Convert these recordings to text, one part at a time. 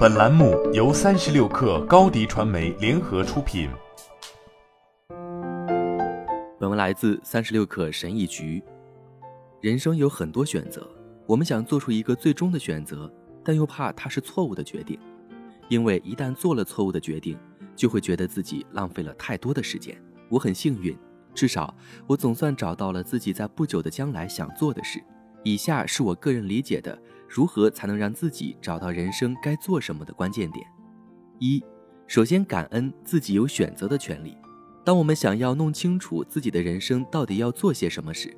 本栏目由三十六氪高低传媒联合出品。本文来自三十六氪神译局。人生有很多选择，我们想做出一个最终的选择，但又怕它是错误的决定，因为一旦做了错误的决定，就会觉得自己浪费了太多的时间。我很幸运，至少我总算找到了自己在不久的将来想做的事。以下是我个人理解的如何才能让自己找到人生该做什么的关键点：一，首先感恩自己有选择的权利。当我们想要弄清楚自己的人生到底要做些什么时，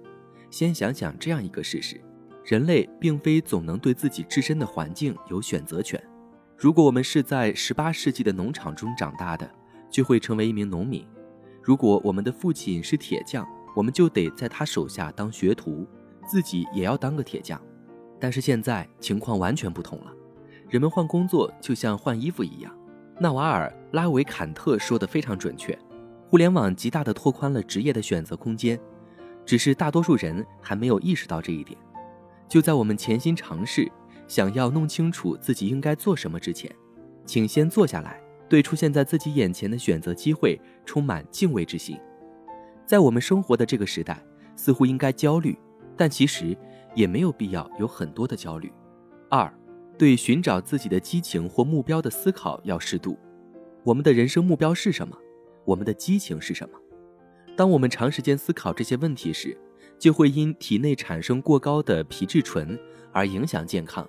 先想想这样一个事实：人类并非总能对自己自身的环境有选择权。如果我们是在十八世纪的农场中长大的，就会成为一名农民；如果我们的父亲是铁匠，我们就得在他手下当学徒。自己也要当个铁匠，但是现在情况完全不同了。人们换工作就像换衣服一样。纳瓦尔·拉维坎特说的非常准确：互联网极大地拓宽了职业的选择空间，只是大多数人还没有意识到这一点。就在我们潜心尝试想要弄清楚自己应该做什么之前，请先坐下来，对出现在自己眼前的选择机会充满敬畏之心。在我们生活的这个时代，似乎应该焦虑。但其实也没有必要有很多的焦虑。二，对寻找自己的激情或目标的思考要适度。我们的人生目标是什么？我们的激情是什么？当我们长时间思考这些问题时，就会因体内产生过高的皮质醇而影响健康。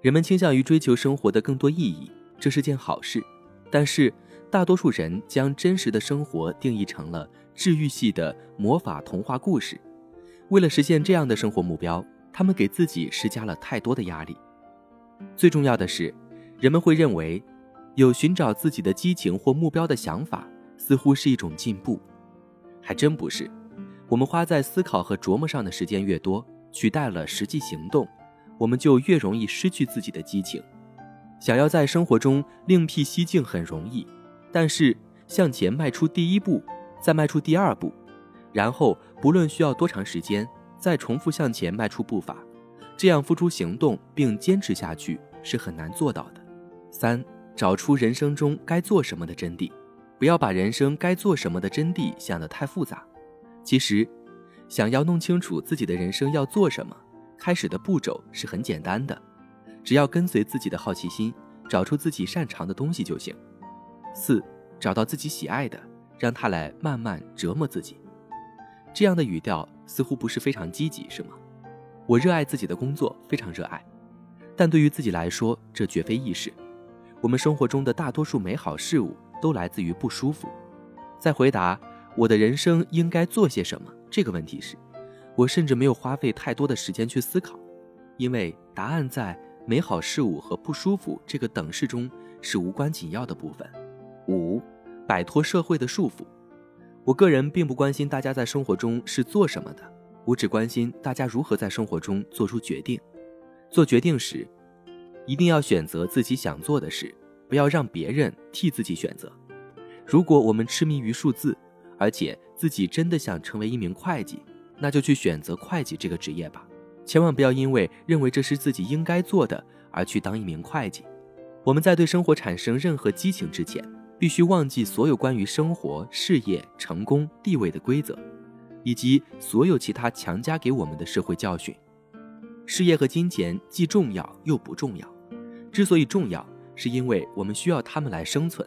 人们倾向于追求生活的更多意义，这是件好事。但是，大多数人将真实的生活定义成了治愈系的魔法童话故事。为了实现这样的生活目标，他们给自己施加了太多的压力。最重要的是，人们会认为，有寻找自己的激情或目标的想法似乎是一种进步，还真不是。我们花在思考和琢磨上的时间越多，取代了实际行动，我们就越容易失去自己的激情。想要在生活中另辟蹊径很容易，但是向前迈出第一步，再迈出第二步。然后，不论需要多长时间，再重复向前迈出步伐，这样付出行动并坚持下去是很难做到的。三，找出人生中该做什么的真谛，不要把人生该做什么的真谛想得太复杂。其实，想要弄清楚自己的人生要做什么，开始的步骤是很简单的，只要跟随自己的好奇心，找出自己擅长的东西就行。四，找到自己喜爱的，让它来慢慢折磨自己。这样的语调似乎不是非常积极，是吗？我热爱自己的工作，非常热爱，但对于自己来说，这绝非易事。我们生活中的大多数美好事物都来自于不舒服。在回答我的人生应该做些什么这个问题时，我甚至没有花费太多的时间去思考，因为答案在美好事物和不舒服这个等式中是无关紧要的部分。五，摆脱社会的束缚。我个人并不关心大家在生活中是做什么的，我只关心大家如何在生活中做出决定。做决定时，一定要选择自己想做的事，不要让别人替自己选择。如果我们痴迷于数字，而且自己真的想成为一名会计，那就去选择会计这个职业吧。千万不要因为认为这是自己应该做的而去当一名会计。我们在对生活产生任何激情之前。必须忘记所有关于生活、事业、成功、地位的规则，以及所有其他强加给我们的社会教训。事业和金钱既重要又不重要。之所以重要，是因为我们需要它们来生存；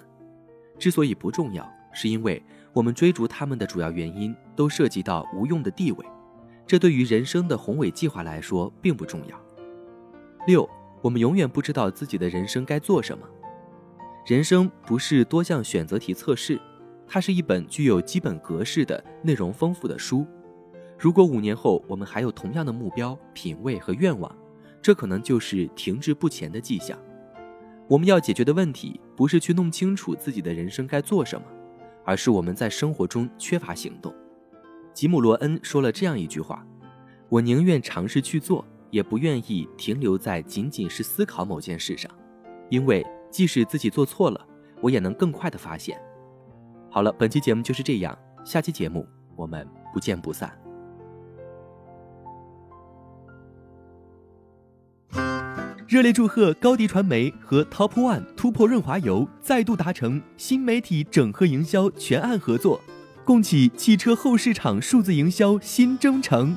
之所以不重要，是因为我们追逐它们的主要原因都涉及到无用的地位。这对于人生的宏伟计划来说并不重要。六，我们永远不知道自己的人生该做什么。人生不是多项选择题测试，它是一本具有基本格式的内容丰富的书。如果五年后我们还有同样的目标、品味和愿望，这可能就是停滞不前的迹象。我们要解决的问题不是去弄清楚自己的人生该做什么，而是我们在生活中缺乏行动。吉姆·罗恩说了这样一句话：“我宁愿尝试去做，也不愿意停留在仅仅是思考某件事上，因为。”即使自己做错了，我也能更快的发现。好了，本期节目就是这样，下期节目我们不见不散。热烈祝贺高迪传媒和 Top One 突破润滑油再度达成新媒体整合营销全案合作，共启汽车后市场数字营销新征程。